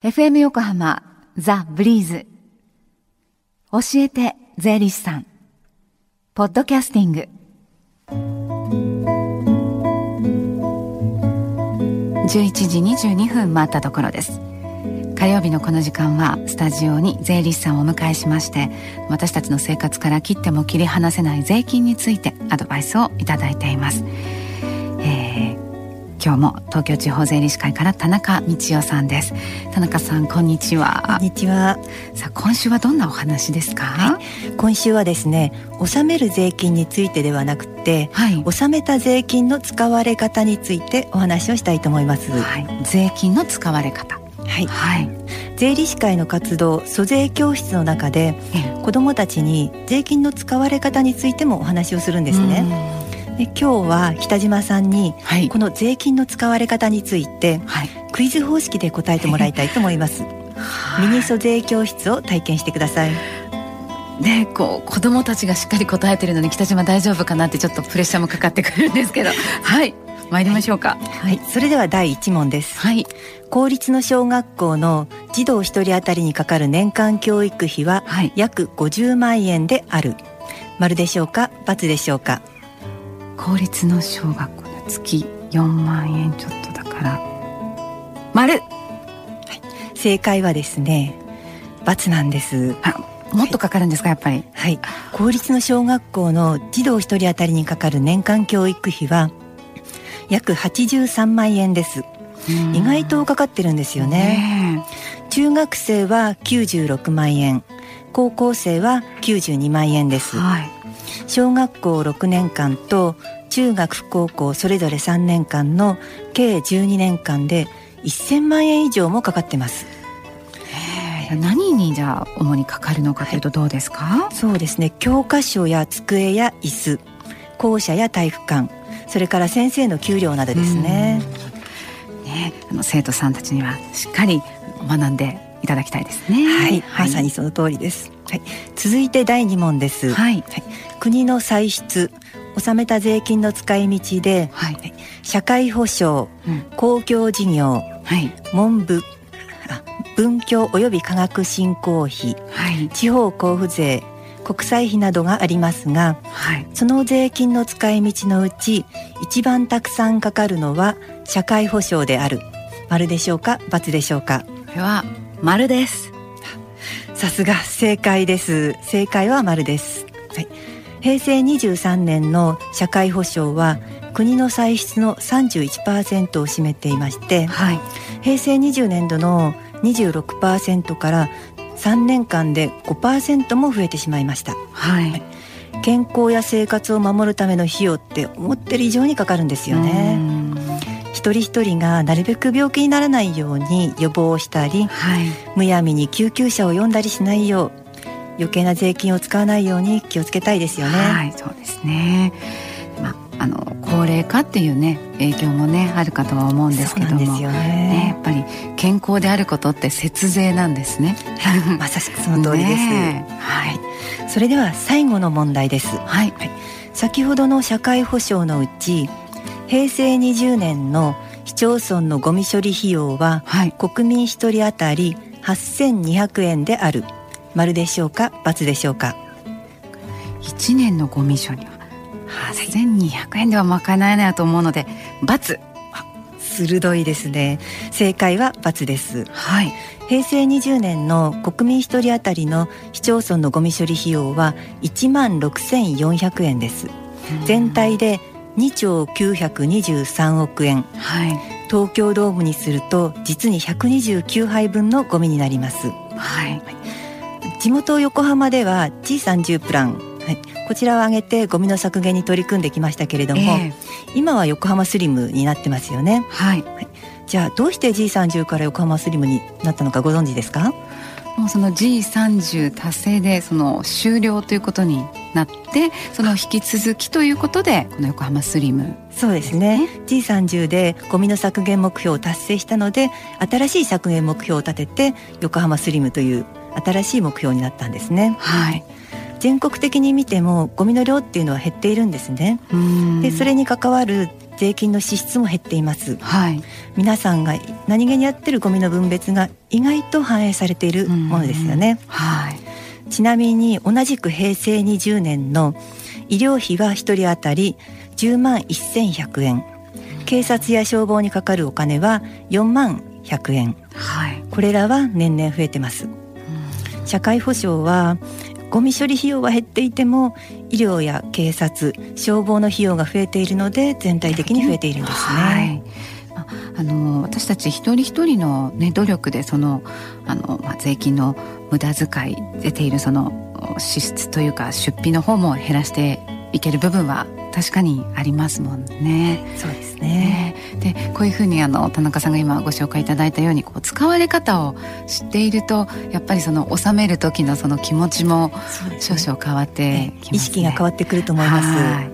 FM 横浜ザ・ブリーズ。教えて税理士さん。ポッドキャスティング。11時22分回ったところです。火曜日のこの時間はスタジオに税理士さんをお迎えしまして私たちの生活から切っても切り離せない税金についてアドバイスをいただいています、今日も東京地方税理士会から田中道夫さんです。田中さんこんにちは。こんにちは。さあ今週はどんなお話ですか、はい、今週はですね納める税金についてではなくて、はい、納めた税金の使われ方についてお話をしたいと思います、はい、税金の使われ方。はい、はい、税理士会の活動租税教室の中で子どもたちに税金の使われ方についてもお話をするんですね。で今日は北島さんに、はい、この税金の使われ方について、はい、クイズ方式で答えてもらいたいと思います。ミニ租税教室を体験してください。ね、こう子供たちがしっかり答えてるのに北島大丈夫かなってちょっとプレッシャーもかかってくるんですけど。はい。参りましょうか、はい、それでは第一問です、はい、公立の小学校の児童一人当たりにかかる年間教育費は約50万円である、丸でしょうか×でしょうか？公立の小学校の月4万円ちょっとだから。丸、はい、正解はですね×なんです。もっとかかるんですか、やっぱり。はい。公立の小学校の児童一人当たりにかかる年間教育費は約83万円です。意外とかかってるんですよね。中学生は96万円。高校生は92万円です、はい、小学校6年間と中学高校それぞれ3年間の計12年間で1000万円以上もかかってます。何にじゃあ主にかかるのかというとどうですか、はい、そうですね。教科書や机や椅子校舎や体育館それから先生の給料などですね。ねあの生徒さんたちにはしっかり学んでいただきたいですね。はい、はい、まさにその通りです。はい、続いて第2問です。はい、はい、国の歳出納めた税金の使い道で、はい、社会保障、うん、公共事業、はい、文部文教及び科学振興費、はい、地方交付税国際費などがありますが、はい、その税金の使い道のうち一番たくさんかかるのは社会保障である。丸でしょうか×でしょうか？これは丸です。さすが正解です。正解は丸です、はい、平成23年の社会保障は国の歳出の31%を占めていまして、はい、平成20年度の26%から3年間で5%も増えてしまいました、はい、健康や生活を守るための費用って思ってる以上にかかるんですよね。一人一人がなるべく病気にならないように予防をしたり、はい、むやみに救急車を呼んだりしないよう余計な税金を使わないように気をつけたいですよね。はい、そうですね。まああの高齢化っていうね影響もねあるかとは思うんですけども、ね、ね、やっぱり健康であることって節税なんですね。まさしくその通りです。はい。それでは最後の問題です。はい。はい、先ほどの社会保障のうち平成20年の市町村のゴミ処理費用は、はい、国民一人当たり8200円である。丸でしょうか×でしょうか？1年のゴミ処理は8200円では賄えないと思うので×鋭いですね。正解は×です。はい。平成20年の国民一人当たりの市町村のゴミ処理費用は1万6400円です。全体で2兆923億円、はい、東京ドームにすると実に129杯分のゴミになります、はい、地元横浜では G30 プラン、はい、こちらを挙げてゴミの削減に取り組んできましたけれども、えー、今は横浜スリムになってますよね、はい、はい、じゃあどうして G30 から横浜スリムになったのかご存知ですか？もうその G30 達成でその終了ということになってその引き続きということでこの横浜スリム。そうですね。G30 でゴミの削減目標を達成したので新しい削減目標を立てて横浜スリムという新しい目標になったんですね。はい。全国的に見てもゴミの量っていうのは減っているんですね。でそれに関わる税金の支出も減っています、はい、皆さんが何気にやってるゴミの分別が意外と反映されているものですよね、はい、ちなみに同じく平成20年の医療費は1人当たり10万1100円。警察や消防にかかるお金は4万100円、はい、これらは年々増えてます、社会保障はゴミ処理費用は減っていても医療や警察消防の費用が増えているので全体的に増えているんですね。はいあの私たち一人一人の、ね、努力でそのあの、まあ、税金の無駄遣い出ているその支出というか出費の方も減らしていける部分は確かにありますもんね。そうですね。でこういうふうにあの田中さんが今ご紹介いただいたようにこう使われ方を知っているとやっぱりその納める時のその気持ちも少々変わってきます、ね、意識が変わってくると思います。はい。はい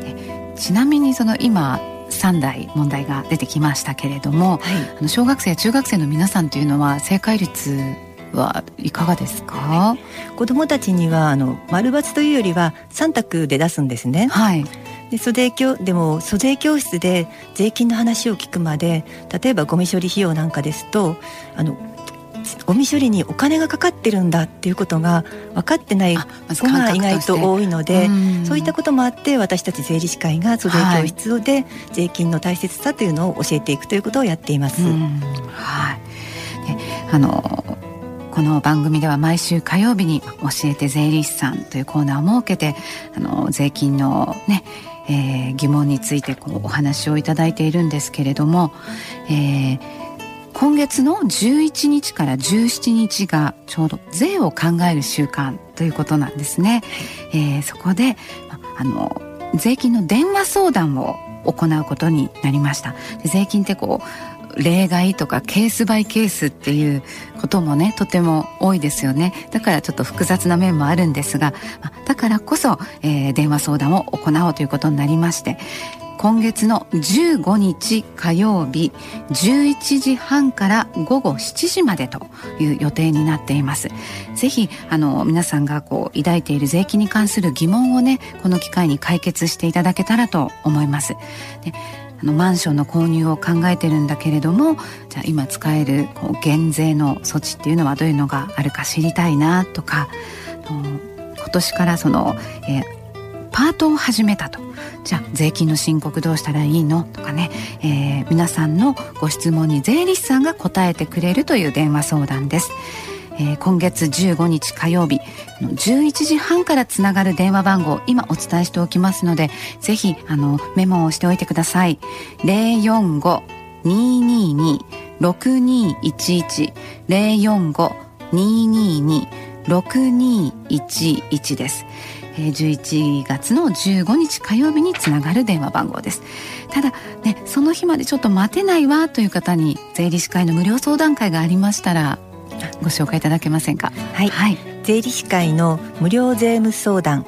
でちなみにその今3代問題が出てきましたけれども、はい、あの小学生中学生の皆さんというのは正解率はい。かがですか、子どもたちにはあの丸抜というよりは3択で出すんですね。はい。で租税教でも租税教室で税金の話を聞くまで例えばゴミ処理費用なんかですとあのゴミ処理にお金がかかってるんだっていうことが分かってない子が意外と多いので、そういったこともあって私たち税理士会が租税教室で税金の大切さというのを教えていくということをやっています。はい、であのこの番組では毎週火曜日に「教えて税理士さん」というコーナーを設けてあの税金のね、えー、疑問についてこうお話をいただいているんですけれども、えー、今月の11日から17日がちょうど税を考える週間ということなんですね。えー、そこであの税金の電話相談を行うことになりました。税金ってこう例外とかケースバイケースっていうこともねとても多いですよね。だからちょっと複雑な面もあるんですがだからこそ、えー、電話相談を行おうということになりまして今月の15日火曜日11時半から午後7時までという予定になっています。ぜひあの皆さんがこう抱いている税金に関する疑問をねこの機会に解決していただけたらと思います。であのマンションの購入を考えてるんだけれどもじゃあ今使えるこう減税の措置っていうのはどういうのがあるか知りたいなとか今年からその、えー、パートを始めたとじゃあ税金の申告どうしたらいいのとかね、えー、皆さんのご質問に税理士さんが答えてくれるという電話相談です。えー、今月15日火曜日11時半からつながる電話番号今お伝えしておきますのでぜひあのメモをしておいてください。045-222-6211 045-222-6211です。11月の15日火曜日につながる電話番号です。ただねその日までちょっと待てないわという方に税理士会の無料相談会がありましたらご紹介いただけませんか？はい、はい、税理士会の無料税務相談。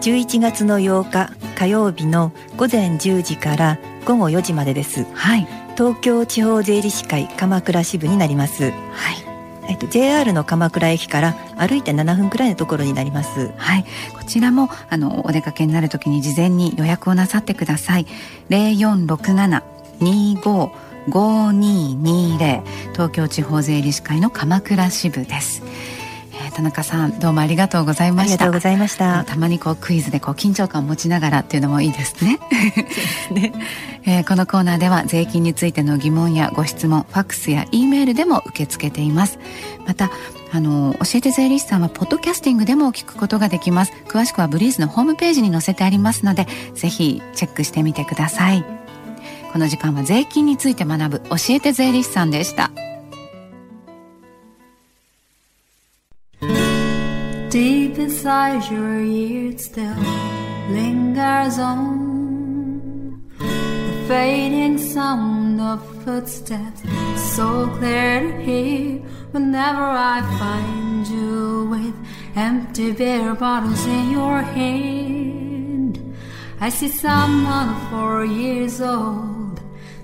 11月の8日火曜日の午前10時から午後4時までです。はい。東京地方税理士会鎌倉支部になります。はい。えっと、JR の鎌倉駅から歩いて7分くらいのところになります。はい、こちらもあのお出かけになるときに事前に予約をなさってください。零四六七二五5220東京地方税理士会の鎌倉支部です。田中さんどうもありがとうございました。ありがとうございました。たまにこうクイズでこう緊張感を持ちながらっていうのもいいですね。ね、えー、このコーナーでは税金についての疑問やご質問ファックスや E メールでも受け付けています。またあの教えて税理士さんはポッドキャスティングでも聞くことができます。詳しくはブリーズのホームページに載せてありますのでぜひチェックしてみてくださいこの時間は税金について学ぶ教えて税理士さんでした I see someone four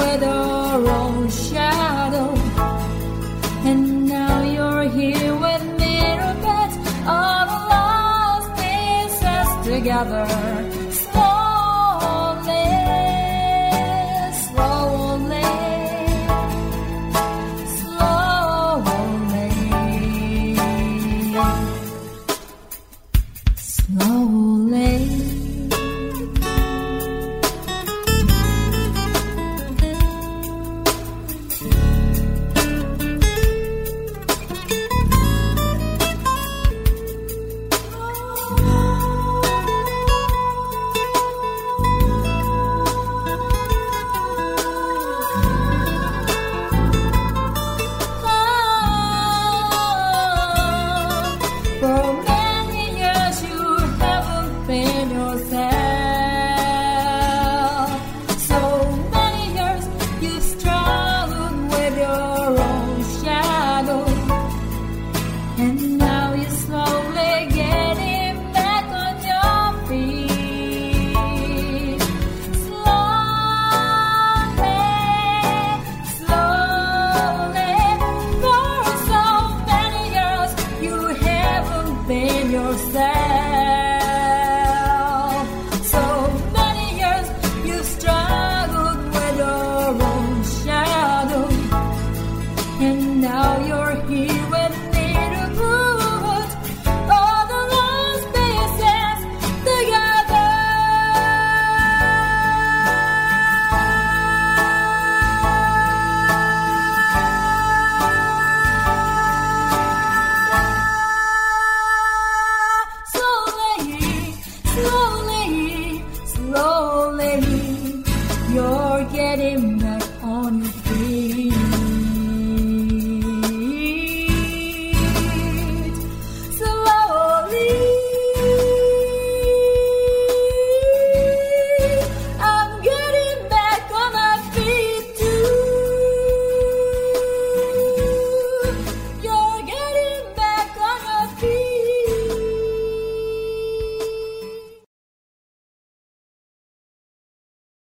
with our own shadow. And now you're here with me, all the lost pieces together. Slowly, slowly, slowly, slowly.